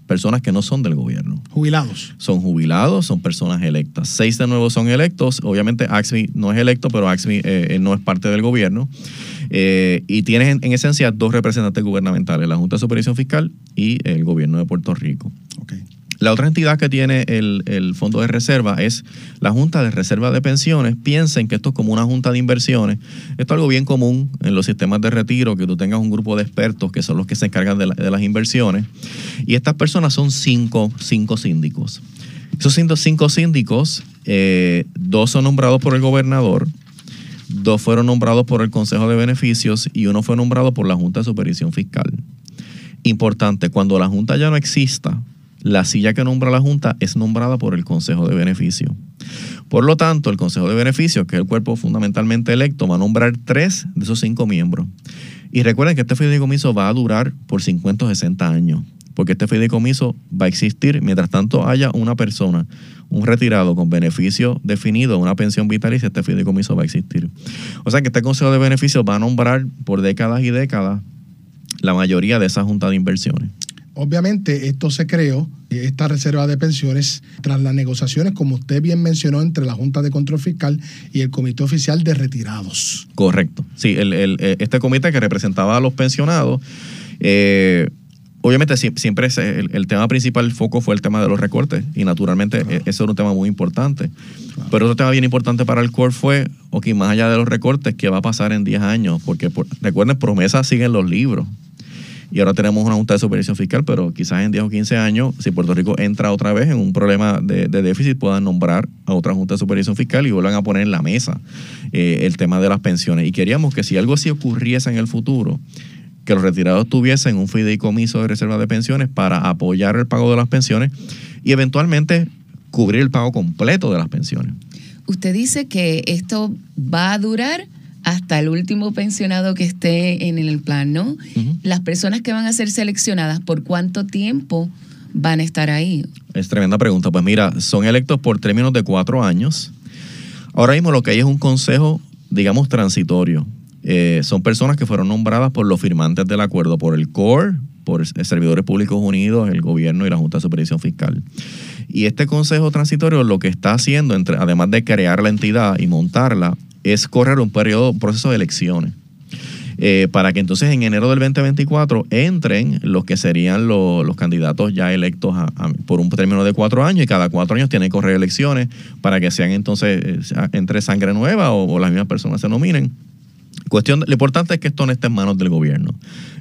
personas que no son del gobierno. Jubilados. Son jubilados, son personas electas. Seis de nuevo son electos. Obviamente AXMI no es electo, pero AXMI eh, no es parte del gobierno. Eh, y tienes en, en esencia dos representantes gubernamentales, la Junta de Supervisión Fiscal y el gobierno de Puerto Rico. La otra entidad que tiene el, fondo de reserva es la Junta de Reserva de Pensiones. Piensen que esto es como una junta de inversiones. Esto es algo bien común en los sistemas de retiro, que tú tengas un grupo de expertos que son los que se encargan de, la- de las inversiones. Y estas personas son cinco, cinco síndicos. Esos cinco, cinco síndicos, eh, dos son nombrados por el gobernador, dos fueron nombrados por el Consejo de Beneficios y uno fue nombrado por la Junta de Supervisión Fiscal. Importante, cuando la Junta ya no exista, la silla que nombra la Junta es nombrada por el Consejo de Beneficios. Por lo tanto, el Consejo de Beneficios, que es el cuerpo fundamentalmente electo, va a nombrar tres de esos cinco miembros. Y recuerden que este fideicomiso va a durar por 50 o 60 años, porque este fideicomiso va a existir mientras tanto haya una persona, un retirado con beneficio definido, una pensión vitalicia, este fideicomiso va a existir. O sea que este Consejo de Beneficios va a nombrar por décadas y décadas la mayoría de esa junta de inversiones. Obviamente esto se creó, esta reserva de pensiones, tras las negociaciones, como usted bien mencionó, entre la Junta de Control Fiscal y el Comité Oficial de Retirados. Correcto. Sí, el- el- eh, este comité que representaba a los pensionados, eh, obviamente sie- siempre el, el tema principal, el foco fue el tema de los recortes y naturalmente eh, eso era un tema muy importante. Pero otro tema bien importante para el CORE fue, ok, más allá de los recortes, ¿qué va a pasar en 10 años? Porque por- recuerden, promesas siguen los libros. Y ahora tenemos una Junta de Supervisión Fiscal, pero quizás en 10 o 15 años, si Puerto Rico entra otra vez en un problema de, déficit, puedan nombrar a otra Junta de Supervisión Fiscal y vuelvan a poner en la mesa eh, el tema de las pensiones. Y queríamos que si algo así ocurriese en el futuro, que los retirados tuviesen un fideicomiso de reserva de pensiones para apoyar el pago de las pensiones y eventualmente cubrir el pago completo de las pensiones. Usted dice que esto va a durar hasta el último pensionado que esté en el plan, ¿no? Las personas que van a ser seleccionadas, ¿por cuánto tiempo van a estar ahí? Es tremenda pregunta. Pues mira, son electos por términos de cuatro años. Ahora mismo lo que hay es un consejo, digamos, transitorio. Eh, son personas que fueron nombradas por los firmantes del acuerdo, por el CORE, por Servidores Públicos Unidos, el gobierno y la Junta de Supervisión Fiscal. Y este consejo transitorio lo que está haciendo, entre, además de crear la entidad y montarla, es correr un periodo, un proceso de elecciones. Eh, para que entonces en enero del 2024 entren los que serían lo- los candidatos ya electos a- por un término de cuatro años y cada cuatro años tienen que correr elecciones para que sean entonces eh, entre sangre nueva o, o las mismas personas se nominen. Cuestión, lo importante es que esto no esté en manos del gobierno.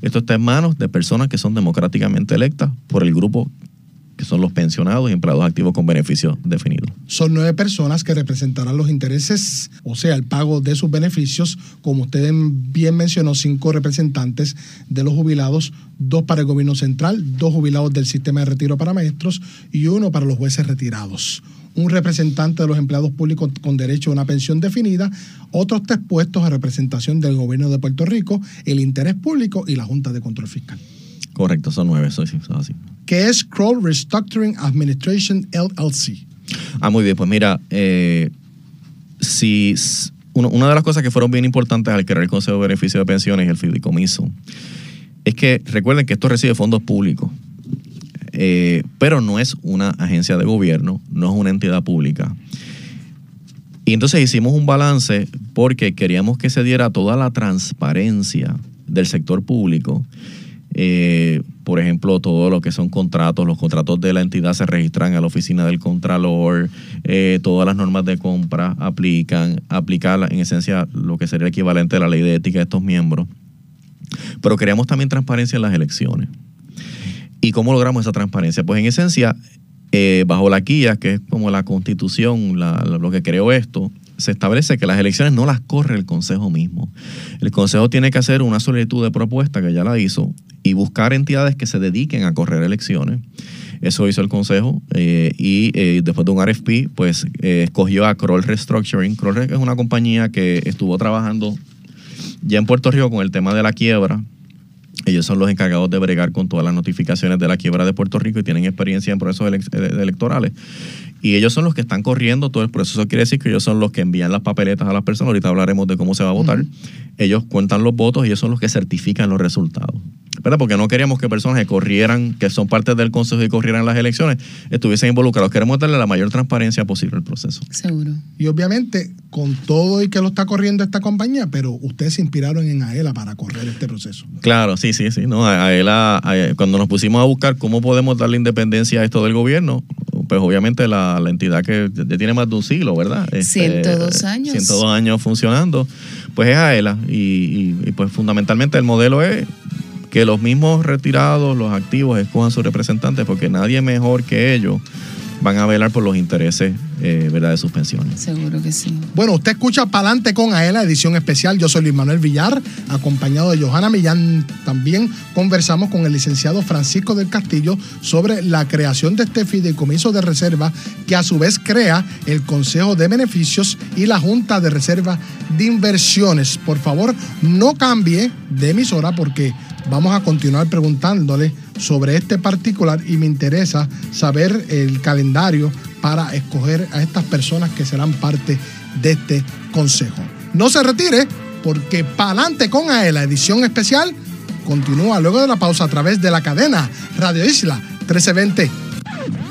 Esto está en manos de personas que son democráticamente electas por el grupo que son los pensionados y empleados activos con beneficios definidos. Son nueve personas que representarán los intereses, o sea, el pago de sus beneficios. Como usted bien mencionó, cinco representantes de los jubilados, dos para el gobierno central, dos jubilados del sistema de retiro para maestros y uno para los jueces retirados. Un representante de los empleados públicos con derecho a una pensión definida, otros tres puestos a representación del gobierno de Puerto Rico, el interés público y la Junta de Control Fiscal. Correcto, son nueve, eso sí, eso es así. que es Kroll Restructuring Administration LLC. Ah, muy bien, pues mira, eh, si uno- una de las cosas que fueron bien importantes al crear el Consejo de Beneficio de Pensiones y el Fideicomiso es que recuerden que esto recibe fondos públicos, eh, pero no es una agencia de gobierno, no es una entidad pública. Y entonces hicimos un balance porque queríamos que se diera toda la transparencia del sector público. Eh, por ejemplo, todo lo que son contratos, los contratos de la entidad se registran a la oficina del Contralor, eh, todas las normas de compra aplican, aplicar en esencia lo que sería el equivalente a la ley de ética de estos miembros. Pero queríamos también transparencia en las elecciones. ¿Y cómo logramos esa transparencia? Pues en esencia, eh, bajo la quilla, que es como la constitución, la- lo que creó esto, se establece que las elecciones no las corre el Consejo mismo. El Consejo tiene que hacer una solicitud de propuesta, que ya la hizo, y buscar entidades que se dediquen a correr elecciones. Eso hizo el Consejo eh, y eh, después de un RFP, pues eh, escogió a Kroll Restructuring. Kroll es una compañía que estuvo trabajando ya en Puerto Rico con el tema de la quiebra. Ellos son los encargados de bregar con todas las notificaciones de la quiebra de Puerto Rico y tienen experiencia en procesos ele- electorales. Y ellos son los que están corriendo todo el proceso. Eso quiere decir que ellos son los que envían las papeletas a las personas. Ahorita hablaremos de cómo se va a votar. Ellos cuentan los votos y ellos son los que certifican los resultados. ¿Verdad? Porque no queríamos que personas que corrieran, que son parte del consejo y corrieran las elecciones, estuviesen involucrados. Queremos darle la mayor transparencia posible al proceso. Seguro. Y obviamente, con todo y que lo está corriendo esta compañía, pero ustedes se inspiraron en AELA para correr este proceso. Claro, sí, sí, sí. No, a, a él, a- a- cuando nos pusimos a buscar cómo podemos darle independencia a esto del gobierno, pues obviamente la, la entidad que ya tiene más de un siglo, ¿verdad? Este, 102 años. 102 años funcionando, pues es AELA. Y, y- y, pues fundamentalmente el modelo es que los mismos retirados, los activos, escojan sus representantes, porque nadie mejor que ellos van a velar por los intereses eh, ¿verdad? de sus pensiones. Seguro que sí. Bueno, usted escucha Palante con AELA, edición especial. Yo soy Luis Manuel Villar, acompañado de Johanna Millán. También conversamos con el licenciado Francisco del Castillo sobre la creación de este fideicomiso de reserva que a su vez crea el Consejo de Beneficios y la Junta de Reserva de Inversiones. Por favor, no cambie de emisora porque vamos a continuar preguntándole sobre este particular y me interesa saber el calendario para escoger a estas personas que serán parte de este consejo. No se retire porque Palante con AELA, edición especial, continúa luego de la pausa a través de la cadena Radio Isla 1320.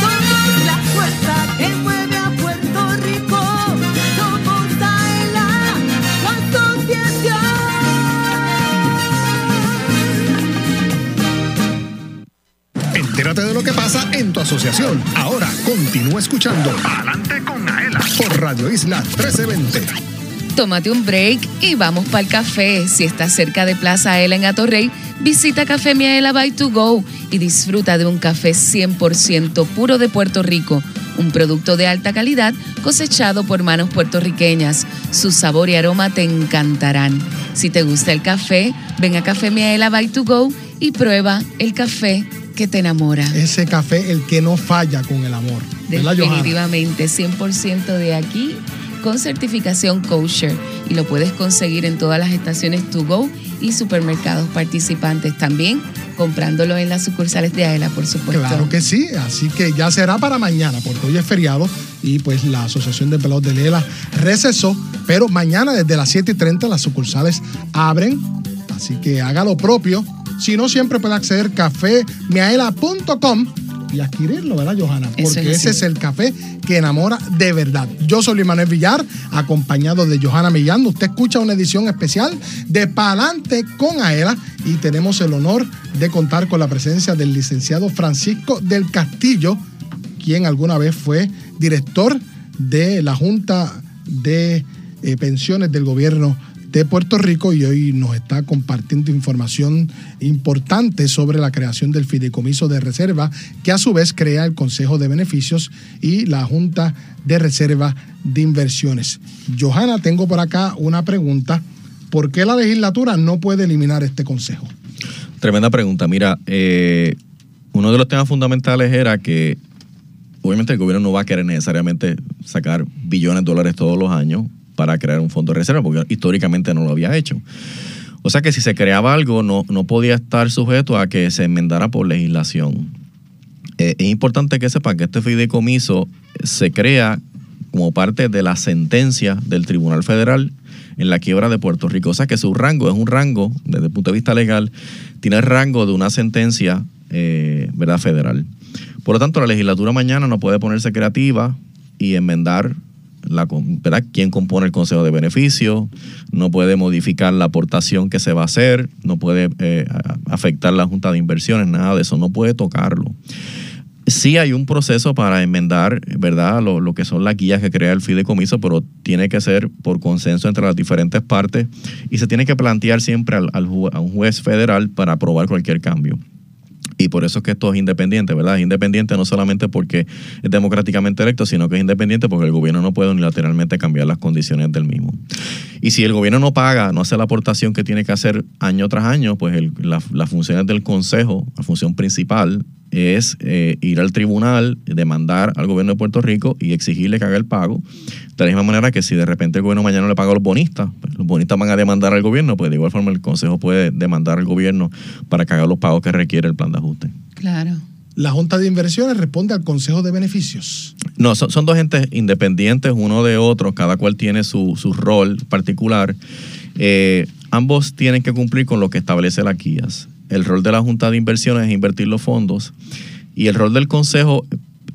Somos la fuerza que mueve a Puerto Rico. Somos Aela, la asociación. Entérate de lo que pasa en tu asociación. Ahora continúa escuchando Adelante con Aela por Radio Isla 1320. Tómate un break y vamos para el café. Si estás cerca de Plaza Ela en Atorrey, visita Café Miaela by to go y disfruta de un café 100% puro de Puerto Rico, un producto de alta calidad cosechado por manos puertorriqueñas. Su sabor y aroma te encantarán. Si te gusta el café, ven a Café Miaela by to go y prueba el café que te enamora. Ese café, el que no falla con el amor. Definitivamente, 100% de aquí con certificación kosher y lo puedes conseguir en todas las estaciones to go y supermercados participantes también comprándolo en las sucursales de AELA, por supuesto. Claro que sí, así que ya será para mañana, porque hoy es feriado y pues la Asociación de Empleados de Lela recesó, pero mañana desde las 7 y 30 las sucursales abren, así que haga lo propio. Si no, siempre puede acceder a cafemiaela.com y adquirirlo, ¿verdad, Johanna? Porque es ese es el café que enamora de verdad. Yo soy Luis Manuel Villar, acompañado de Johanna Millán. Usted escucha una edición especial de Palante con Aela y tenemos el honor de contar con la presencia del licenciado Francisco del Castillo, quien alguna vez fue director de la Junta de eh, Pensiones del Gobierno de Puerto Rico y hoy nos está compartiendo información importante sobre la creación del fideicomiso de reserva, que a su vez crea el Consejo de Beneficios y la Junta de Reserva de Inversiones. Johanna, tengo por acá una pregunta. ¿Por qué la legislatura no puede eliminar este consejo? Tremenda pregunta. Mira, eh, uno de los temas fundamentales era que obviamente el gobierno no va a querer necesariamente sacar billones de dólares todos los años para crear un fondo de reserva, porque históricamente no lo había hecho. O sea que si se creaba algo, no, no podía estar sujeto a que se enmendara por legislación. Eh, es importante que sepan que este fideicomiso se crea como parte de la sentencia del Tribunal Federal en la quiebra de Puerto Rico. O sea que su rango es un rango, desde el punto de vista legal, tiene el rango de una sentencia eh, ¿verdad? federal. Por lo tanto, la legislatura mañana no puede ponerse creativa y enmendar quién compone el consejo de beneficio, no puede modificar la aportación que se va a hacer, no puede eh, afectar la junta de inversiones, nada de eso, no puede tocarlo. Sí hay un proceso para enmendar, ¿verdad? Lo, que son las guías que crea el fideicomiso, pero tiene que ser por consenso entre las diferentes partes y se tiene que plantear siempre al, a un juez federal para aprobar cualquier cambio. Y por eso es que esto es independiente, ¿verdad? Es independiente no solamente porque es democráticamente electo, sino que es independiente porque el gobierno no puede unilateralmente cambiar las condiciones del mismo. Y si el gobierno no paga, no hace la aportación que tiene que hacer año tras año, pues la- las funciones del consejo, la función principal es eh, ir al tribunal, demandar al gobierno de Puerto Rico y exigirle que haga el pago. De la misma manera que si de repente el gobierno mañana le paga a los bonistas, pues los bonistas van a demandar al gobierno, pues de igual forma el consejo puede demandar al gobierno para que haga los pagos que requiere el plan de ajuste. Claro. La Junta de Inversiones responde al Consejo de Beneficios. No, son, dos entes independientes uno de otro, cada cual tiene su, rol particular. Eh, ambos tienen que cumplir con lo que establece la guías. El rol de la Junta de Inversiones es invertir los fondos y el rol del Consejo,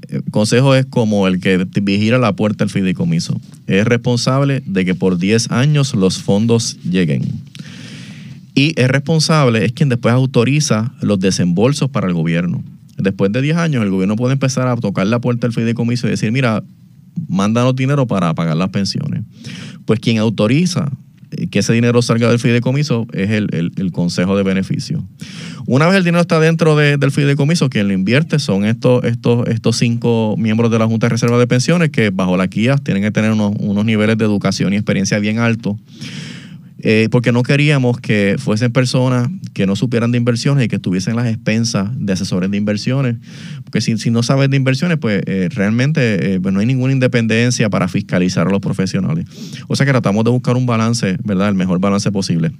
el Consejo es como el que vigila la puerta del fideicomiso. Es responsable de que por 10 años los fondos lleguen. Y es responsable, es quien después autoriza los desembolsos para el gobierno. Después de 10 años, el gobierno puede empezar a tocar la puerta del fideicomiso y decir, mira, mándanos dinero para pagar las pensiones. Pues quien autoriza eh, que ese dinero salga del fideicomiso es el, el- Consejo de Beneficios. Una vez el dinero está dentro de- del fideicomiso, quien lo invierte son estos, estos, estos cinco miembros de la Junta de Reserva de Pensiones que bajo la guía tienen que tener unos, unos niveles de educación y experiencia bien altos eh, porque no queríamos que fuesen personas que no supieran de inversiones y que estuviesen las expensas de asesores de inversiones. Porque si, si no sabes de inversiones, pues eh, realmente eh, pues no hay ninguna independencia para fiscalizar a los profesionales. O sea que tratamos de buscar un balance, ¿verdad? El mejor balance posible.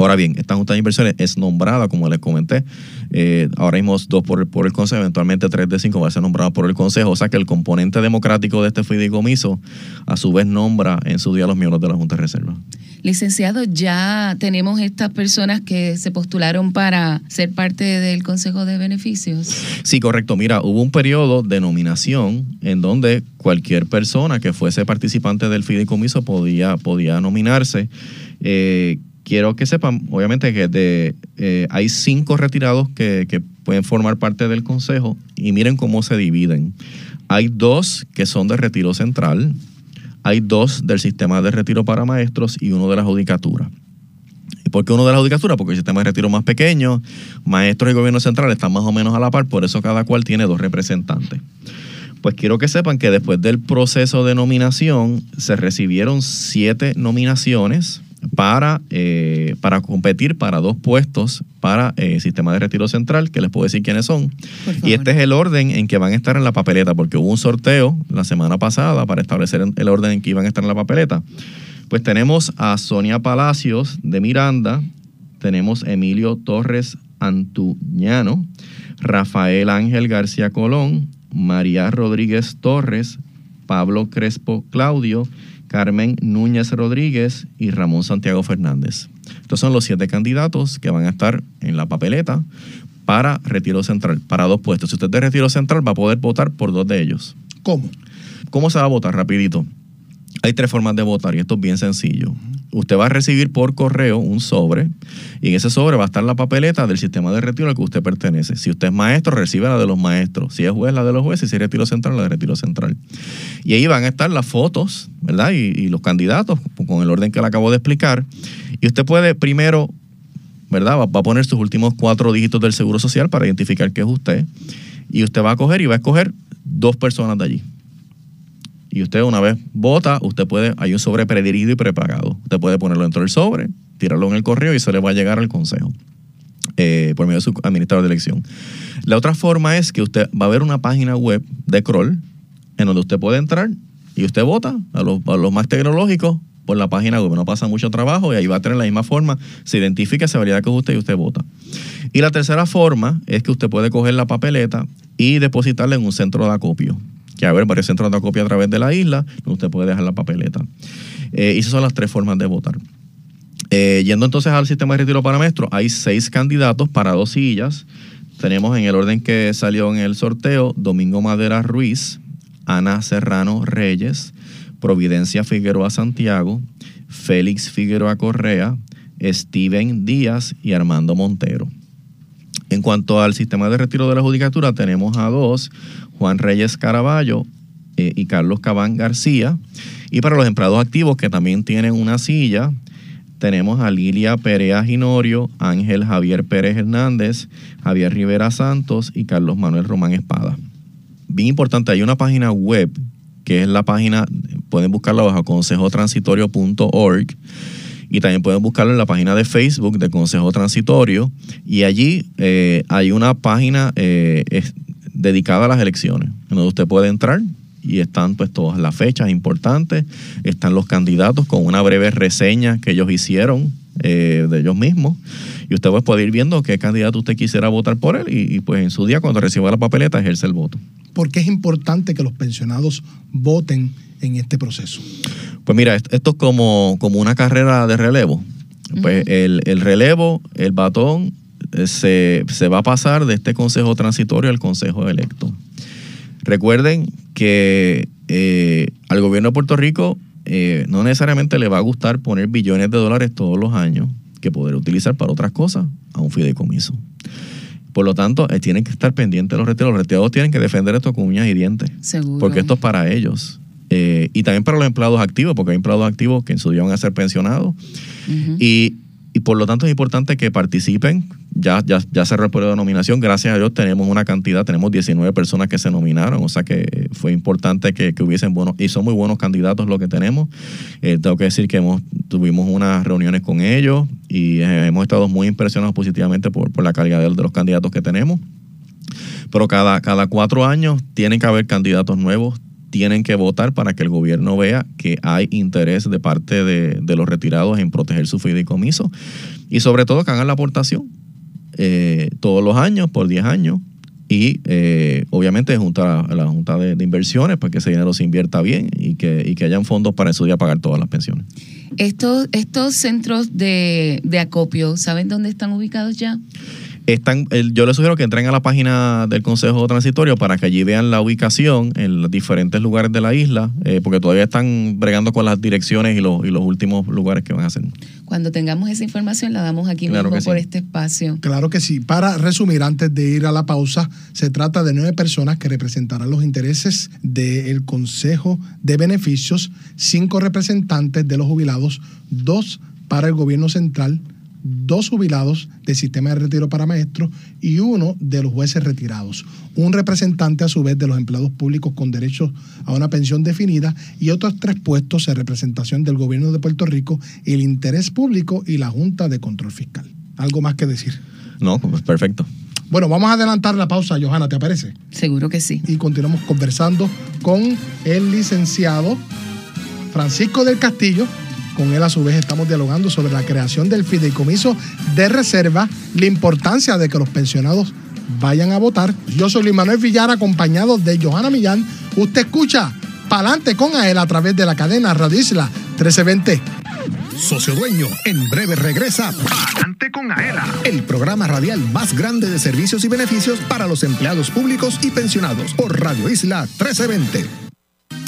Ahora bien, esta Junta de Inversiones es nombrada, como les comenté, eh, ahora mismo dos por, el- por el Consejo, eventualmente tres de cinco va a ser nombrada por el Consejo, o sea que el componente democrático de este fideicomiso a su vez nombra en su día a los miembros de la Junta de Reserva. Licenciado, ya tenemos estas personas que se postularon para ser parte del Consejo de Beneficios. Sí, correcto. Mira, hubo un periodo de nominación en donde cualquier persona que fuese participante del fideicomiso podía, podía nominarse. Eh, quiero que sepan, obviamente, que eh, hay cinco retirados que, que pueden formar parte del consejo y miren cómo se dividen. Hay dos que son de retiro central, hay dos del sistema de retiro para maestros y uno de la judicatura. ¿Y por qué uno de la judicatura? Porque el sistema de retiro es más pequeño, maestros y gobierno central están más o menos a la par, por eso cada cual tiene dos representantes. Pues quiero que sepan que después del proceso de nominación se recibieron siete nominaciones para, eh, para competir para dos puestos para el sistema de retiro central, que les puedo decir quiénes son. Y este es el orden en que van a estar en la papeleta, porque hubo un sorteo la semana pasada para establecer el orden en que iban a estar en la papeleta. Pues tenemos a Sonia Palacios de Miranda, tenemos Emilio Torres Antuñano, Rafael Ángel García Colón, María Rodríguez Torres, Pablo Crespo Claudio, Carmen Núñez Rodríguez y Ramón Santiago Fernández. Estos son los siete candidatos que van a estar en la papeleta para retiro central, para dos puestos. Si usted es de retiro central, va a poder votar por dos de ellos. ¿Cómo? ¿Cómo se va a votar? Rapidito. Hay tres formas de votar y esto es bien sencillo. Usted va a recibir por correo un sobre y en ese sobre va a estar la papeleta del sistema de retiro al que usted pertenece. Si usted es maestro, recibe la de los maestros. Si es juez, la de los jueces. Si es retiro central, la de retiro central. Y ahí van a estar las fotos, ¿verdad? Y, los candidatos con el orden que le acabo de explicar. Y usted puede primero, ¿verdad? Va, va a poner sus últimos cuatro dígitos del seguro social para identificar que es usted. Y usted va a coger y va a escoger dos personas de allí. Y usted una vez vota, usted puede, hay un sobre predirigido y prepagado. Usted puede ponerlo dentro del sobre, tirarlo en el correo y se le va a llegar al consejo eh, por medio de su administrador de elección. La otra forma es que usted va a ver una página web de Kroll en donde usted puede entrar y usted vota a los, los más tecnológicos por la página web. No pasa mucho trabajo y ahí va a tener la misma forma. Se identifica, se valida que es usted y usted vota. Y la tercera forma es que usted puede coger la papeleta y depositarla en un centro de acopio que haber varios centros de acopio a través de la isla, usted puede dejar la papeleta. Eh, y esas son las tres formas de votar. Eh, yendo entonces al sistema de retiro para maestros, hay seis candidatos para dos sillas. Tenemos en el orden que salió en el sorteo Domingo Madera Ruiz, Ana Serrano Reyes, Providencia Figueroa Santiago, Félix Figueroa Correa, Steven Díaz y Armando Montero. En cuanto al sistema de retiro de la judicatura, tenemos a dos, Juan Reyes Caraballo eh, y Carlos Cabán García. Y para los empleados activos que también tienen una silla, tenemos a Lilia Perea Ginorio, Ángel Javier Pérez Hernández, Javier Rivera Santos y Carlos Manuel Román Espada. Bien importante, hay una página web que es la página, pueden buscarla bajo consejotransitorio.org y también pueden buscarlo en la página de Facebook de Consejo Transitorio y allí eh, hay una página eh, dedicada a las elecciones, en donde usted puede entrar y están pues todas las fechas importantes, están los candidatos con una breve reseña que ellos hicieron eh, de ellos mismos y usted pues puede ir viendo qué candidato usted quisiera votar por él y, y, pues en su día cuando reciba la papeleta ejerce el voto. ¿Por qué es importante que los pensionados voten en este proceso? Pues mira, est- esto es como, como una carrera de relevo. Pues el, el relevo, el batón, se, se va a pasar de este consejo transitorio al consejo electo. Recuerden que eh, al gobierno de Puerto Rico eh, no necesariamente le va a gustar poner billones de dólares todos los años que poder utilizar para otras cosas a un fideicomiso. Por lo tanto, eh, tienen que estar pendientes de los retirados. Los retirados tienen que defender esto con uñas y dientes. Seguro. Porque esto es para ellos. Eh, y también para los empleados activos, porque hay empleados activos que en su día van a ser pensionados. y, y por lo tanto es importante que participen. Ya, ya, ya se reportó la nominación. Gracias a Dios tenemos una cantidad, tenemos 19 personas que se nominaron. O sea que eh, fue importante que, hubiesen buenos, y son muy buenos candidatos lo que tenemos. Eh, tengo que decir que tuvimos unas reuniones con ellos y eh, hemos estado muy impresionados positivamente por, la calidad de, de los candidatos que tenemos. Pero cada, cada cuatro años tienen que haber candidatos nuevos, tienen que votar para que el gobierno vea que hay interés de parte de, de los retirados en proteger su fideicomiso y sobre todo que hagan la aportación eh, todos los años por 10 años y eh, obviamente junta a la Junta de, Inversiones para que ese dinero se invierta bien y que, y que hayan fondos para día pagar todas las pensiones. Estos, estos centros de, de acopio, ¿saben dónde están ubicados ya? Están, el- yo les sugiero que entren a la página del Consejo Transitorio para que allí vean la ubicación en los diferentes lugares de la isla, eh, porque todavía están bregando con las direcciones y los, y los últimos lugares que van a hacer. Cuando tengamos esa información la damos aquí Claro mismo sí. por este espacio. Claro que sí. Para resumir, antes de ir a la pausa, se trata de nueve personas que representarán los intereses del Consejo de Beneficios, cinco representantes de los jubilados, dos para el gobierno central, dos jubilados del sistema de retiro para maestros y uno de los jueces retirados. Un representante a su vez de los empleados públicos con derecho a una pensión definida y otros tres puestos en representación del gobierno de Puerto Rico, el interés público y la Junta de Control Fiscal. ¿Algo más que decir? No, pues perfecto. Bueno, vamos a adelantar la pausa, Johanna, ¿te parece? Seguro que sí. Y continuamos conversando con el licenciado Francisco del Castillo. Con él a su vez estamos dialogando sobre la creación del fideicomiso de reserva, la importancia de que los pensionados vayan a votar. Yo soy Luis Manuel Villar, acompañado de Johanna Millán. Usted escucha Palante con a él a través de la cadena Radio Isla 1320. Socio Dueño, en breve regresa Adelante con Aela, el programa radial más grande de servicios y beneficios para los empleados públicos y pensionados por Radio Isla 1320.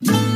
Asociación.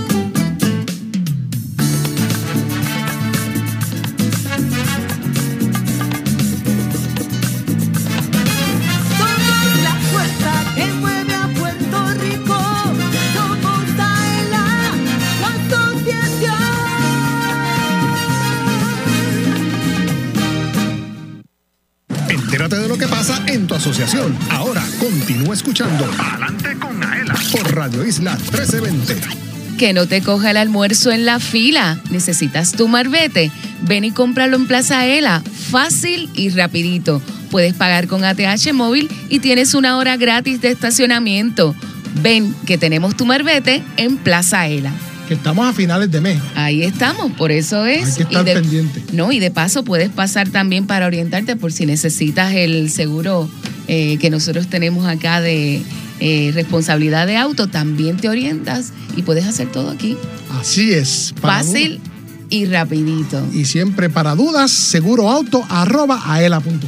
Entérate de lo que pasa en tu asociación. Ahora continúa escuchando Adelante con Aela por Radio Isla 1320. Que no te coja el almuerzo en la fila. ¿Necesitas tu marbete? Ven y cómpralo en Plaza Ela. Fácil y rapidito. Puedes pagar con ATH móvil y tienes una hora gratis de estacionamiento. Ven que tenemos tu marbete en Plaza Ela. Que estamos a finales de mes. Ahí estamos, por eso es. Hay que estar y de, pendiente. No, y de paso puedes pasar también para orientarte por si necesitas el seguro eh, que nosotros tenemos acá de eh, responsabilidad de auto, también te orientas y puedes hacer todo aquí. Así es. Fácil y rapidito. Y siempre para dudas, seguroauto arroba aela.com.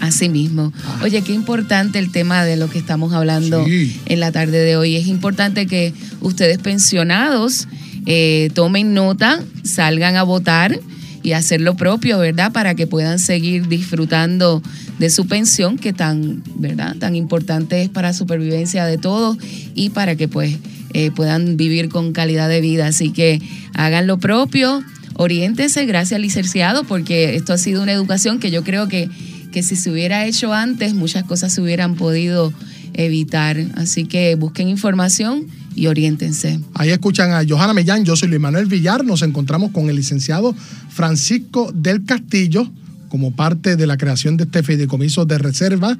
Así mismo. Oye, qué importante el tema de lo que estamos hablando Sí. en la tarde de hoy. Es importante que ustedes pensionados eh, tomen nota, salgan a votar y hacer lo propio, ¿verdad? Para que puedan seguir disfrutando de su pensión, que tan, ¿verdad? Tan importante es para la supervivencia de todos y para que pues eh, puedan vivir con calidad de vida. Así que hagan lo propio, oriéntense, gracias licenciado, porque esto ha sido una educación que yo creo que, que si se hubiera hecho antes, muchas cosas se hubieran podido evitar. Así que busquen información y oriéntense. Ahí escuchan a Johanna Mellán, yo soy Luis Manuel Villar, nos encontramos con el licenciado Francisco del Castillo como parte de la creación de este fideicomiso de reserva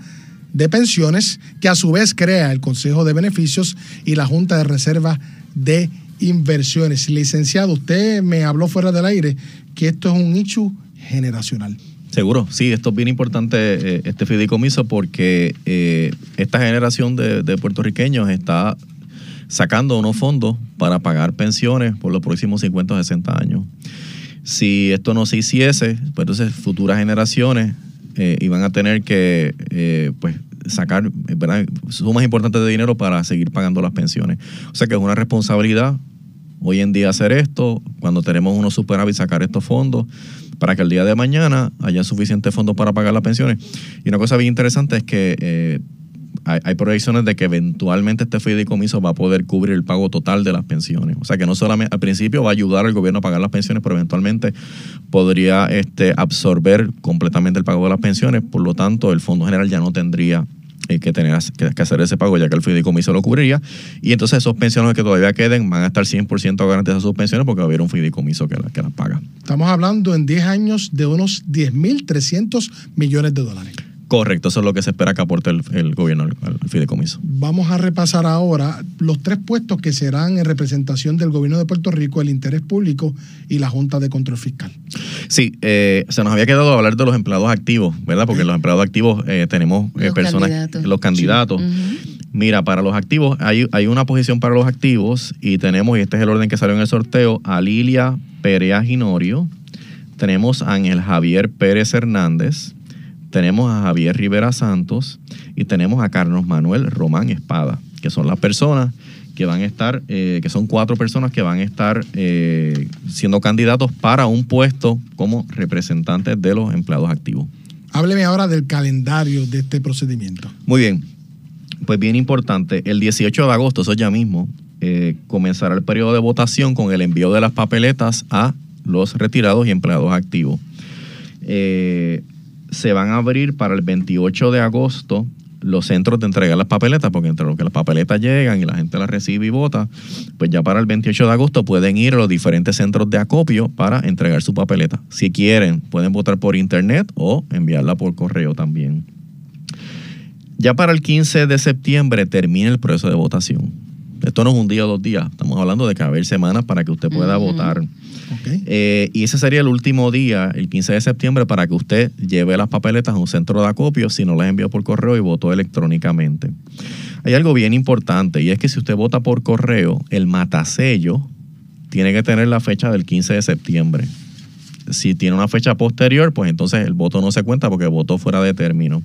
de pensiones, que a su vez crea el Consejo de Beneficios y la Junta de Reserva de Inversiones. Licenciado, usted me habló fuera del aire que esto es un nicho generacional. Seguro, sí, esto es bien importante, eh, este fideicomiso, porque eh, esta generación de, puertorriqueños está sacando unos fondos para pagar pensiones por los próximos 50 o 60 años. Si esto no se hiciese, pues entonces futuras generaciones eh, iban a tener que pues sacar sumas importantes de dinero para seguir pagando las pensiones. O sea que es una responsabilidad hoy en día hacer esto, cuando tenemos unos superávit, sacar estos fondos para que el día de mañana haya suficientes fondos para pagar las pensiones. Y una cosa bien interesante es que eh, hay, hay proyecciones de que eventualmente este fideicomiso va a poder cubrir el pago total de las pensiones. O sea que no solamente al principio va a ayudar al gobierno a pagar las pensiones, pero eventualmente podría este, absorber completamente el pago de las pensiones. Por lo tanto, el Fondo General ya no tendría que tener que, hacer ese pago ya que el fideicomiso lo cubriría. Y entonces esos pensiones que todavía queden van a estar 100% garantizadas sus pensiones porque va a haber un fideicomiso que, la- que las paga. Estamos hablando en 10 años de unos 10.300 millones de dólares. Correcto, eso es lo que se espera que aporte el, el gobierno al, al fideicomiso. Vamos a repasar ahora los tres puestos que serán en representación del gobierno de Puerto Rico, el interés público y la Junta de Control Fiscal. Sí, eh, se nos había quedado hablar de los empleados activos, ¿verdad? Porque los empleados activos eh, tenemos eh, Los personas, candidatos. los candidatos. Mira, para los activos, hay, hay una posición para los activos y tenemos, y este es el orden que salió en el sorteo, a Lilia Perea Ginorio, tenemos a Ángel Javier Pérez Hernández, tenemos a Javier Rivera Santos y tenemos a Carlos Manuel Román Espada, que son las personas que van a estar, eh, que son cuatro personas que van a estar eh, siendo candidatos para un puesto como representantes de los empleados activos. Hábleme ahora del calendario de este procedimiento. Muy bien, pues bien importante, el 18 de agosto, eso ya mismo, eh, comenzará el periodo de votación con el envío de las papeletas a los retirados y empleados activos. Eh, se van a abrir para el 28 de agosto los centros de entrega de las papeletas, porque entre lo que las papeletas llegan y la gente las recibe y vota, pues ya para el 28 de agosto pueden ir a los diferentes centros de acopio para entregar su papeleta. Si quieren, pueden votar por internet o enviarla por correo también. Ya para el 15 de septiembre termina el proceso de votación. Esto no es un día o dos días, estamos hablando de que va a haber semanas para que usted pueda votar. Eh, y ese sería el último día, el 15 de septiembre, para que usted lleve las papeletas a un centro de acopio si no las envió por correo y votó electrónicamente. Hay algo bien importante y es que si usted vota por correo, el matasello tiene que tener la fecha del 15 de septiembre. Si tiene una fecha posterior, pues entonces el voto no se cuenta porque votó fuera de término.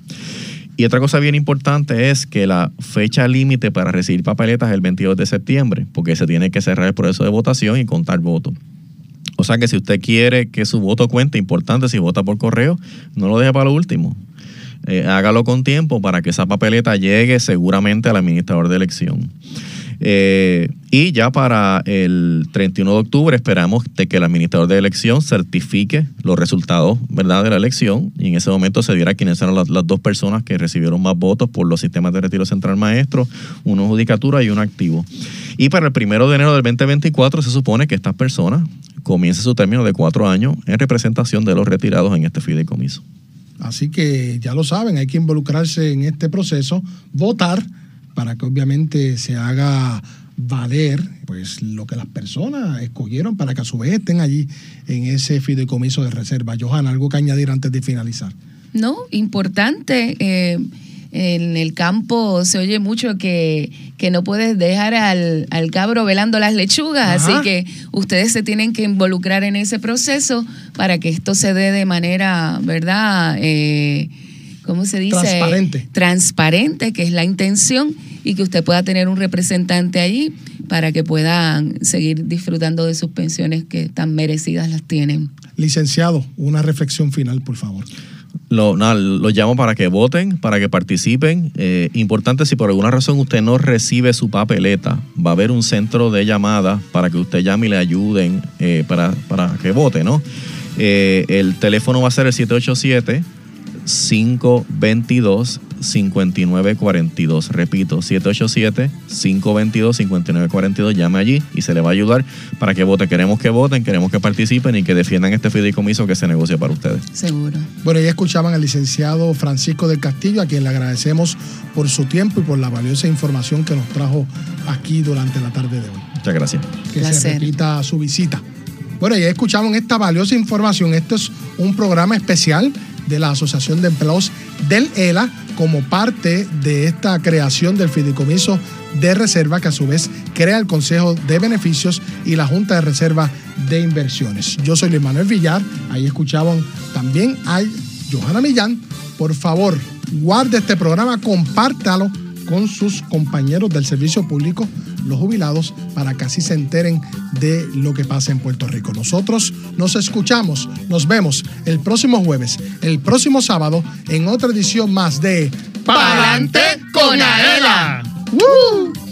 Y otra cosa bien importante es que la fecha límite para recibir papeletas es el 22 de septiembre, porque se tiene que cerrar el proceso de votación y contar votos. O sea que si usted quiere que su voto cuente, importante, si vota por correo, no lo deje para lo último. Eh, hágalo con tiempo para que esa papeleta llegue seguramente al administrador de elección. Eh, y ya para el 31 de octubre esperamos de que el administrador de elección certifique los resultados ¿verdad? de la elección y en ese momento se dirá quiénes eran las, dos personas que recibieron más votos por los sistemas de retiro central maestro, uno judicatura y uno activo. Y para el primero de enero del 2024 se supone que estas personas comiencen su término de cuatro años en representación de los retirados en este fideicomiso. Así que ya lo saben, hay que involucrarse en este proceso, votar para que obviamente se haga valer pues lo que las personas escogieron para que a su vez estén allí en ese fideicomiso de reserva. Johanna, algo que añadir antes de finalizar. No, importante. eh, en el campo se oye mucho que, que no puedes dejar al, al cabro velando las lechugas, Ajá. así que ustedes se tienen que involucrar en ese proceso para que esto se dé de manera, ¿verdad? Eh, ¿Cómo se dice? Transparente. Transparente, que es la intención, y que usted pueda tener un representante allí para que puedan seguir disfrutando de sus pensiones que tan merecidas las tienen. Licenciado, una reflexión final, por favor. Lo, nada, los llamo para que voten, para que participen. Eh, importante, si por alguna razón usted no recibe su papeleta, va a haber un centro de llamadas para que usted llame y le ayuden eh, para, para que vote, ¿no? Eh, el teléfono va a ser el 787 522 5942. Repito, 787-522-5942. Llame allí y se le va a ayudar para que vote. Queremos que voten, queremos que participen y que defiendan este fideicomiso que se negocia para ustedes. Seguro. Bueno, ya escuchaban al licenciado Francisco del Castillo, a quien le agradecemos por su tiempo y por la valiosa información que nos trajo aquí durante la tarde de hoy. Muchas gracias. que se Placer. repita su visita. Bueno, ya escuchamos esta valiosa información. Este es un programa especial de la Asociación de Empleados del ELA como parte de esta creación del fideicomiso de reserva que a su vez crea el Consejo de Beneficios y la Junta de Reserva de Inversiones. Yo soy Luis Manuel Villar, ahí escuchaban también a Johanna Millán. Por favor, guarde este programa, compártalo con sus compañeros del servicio público, los jubilados, para que así se enteren de lo que pasa en Puerto Rico. Nosotros nos escuchamos, nos vemos el próximo jueves, el próximo sábado, en otra edición más de Pa'lante con Aela. ¡Woo!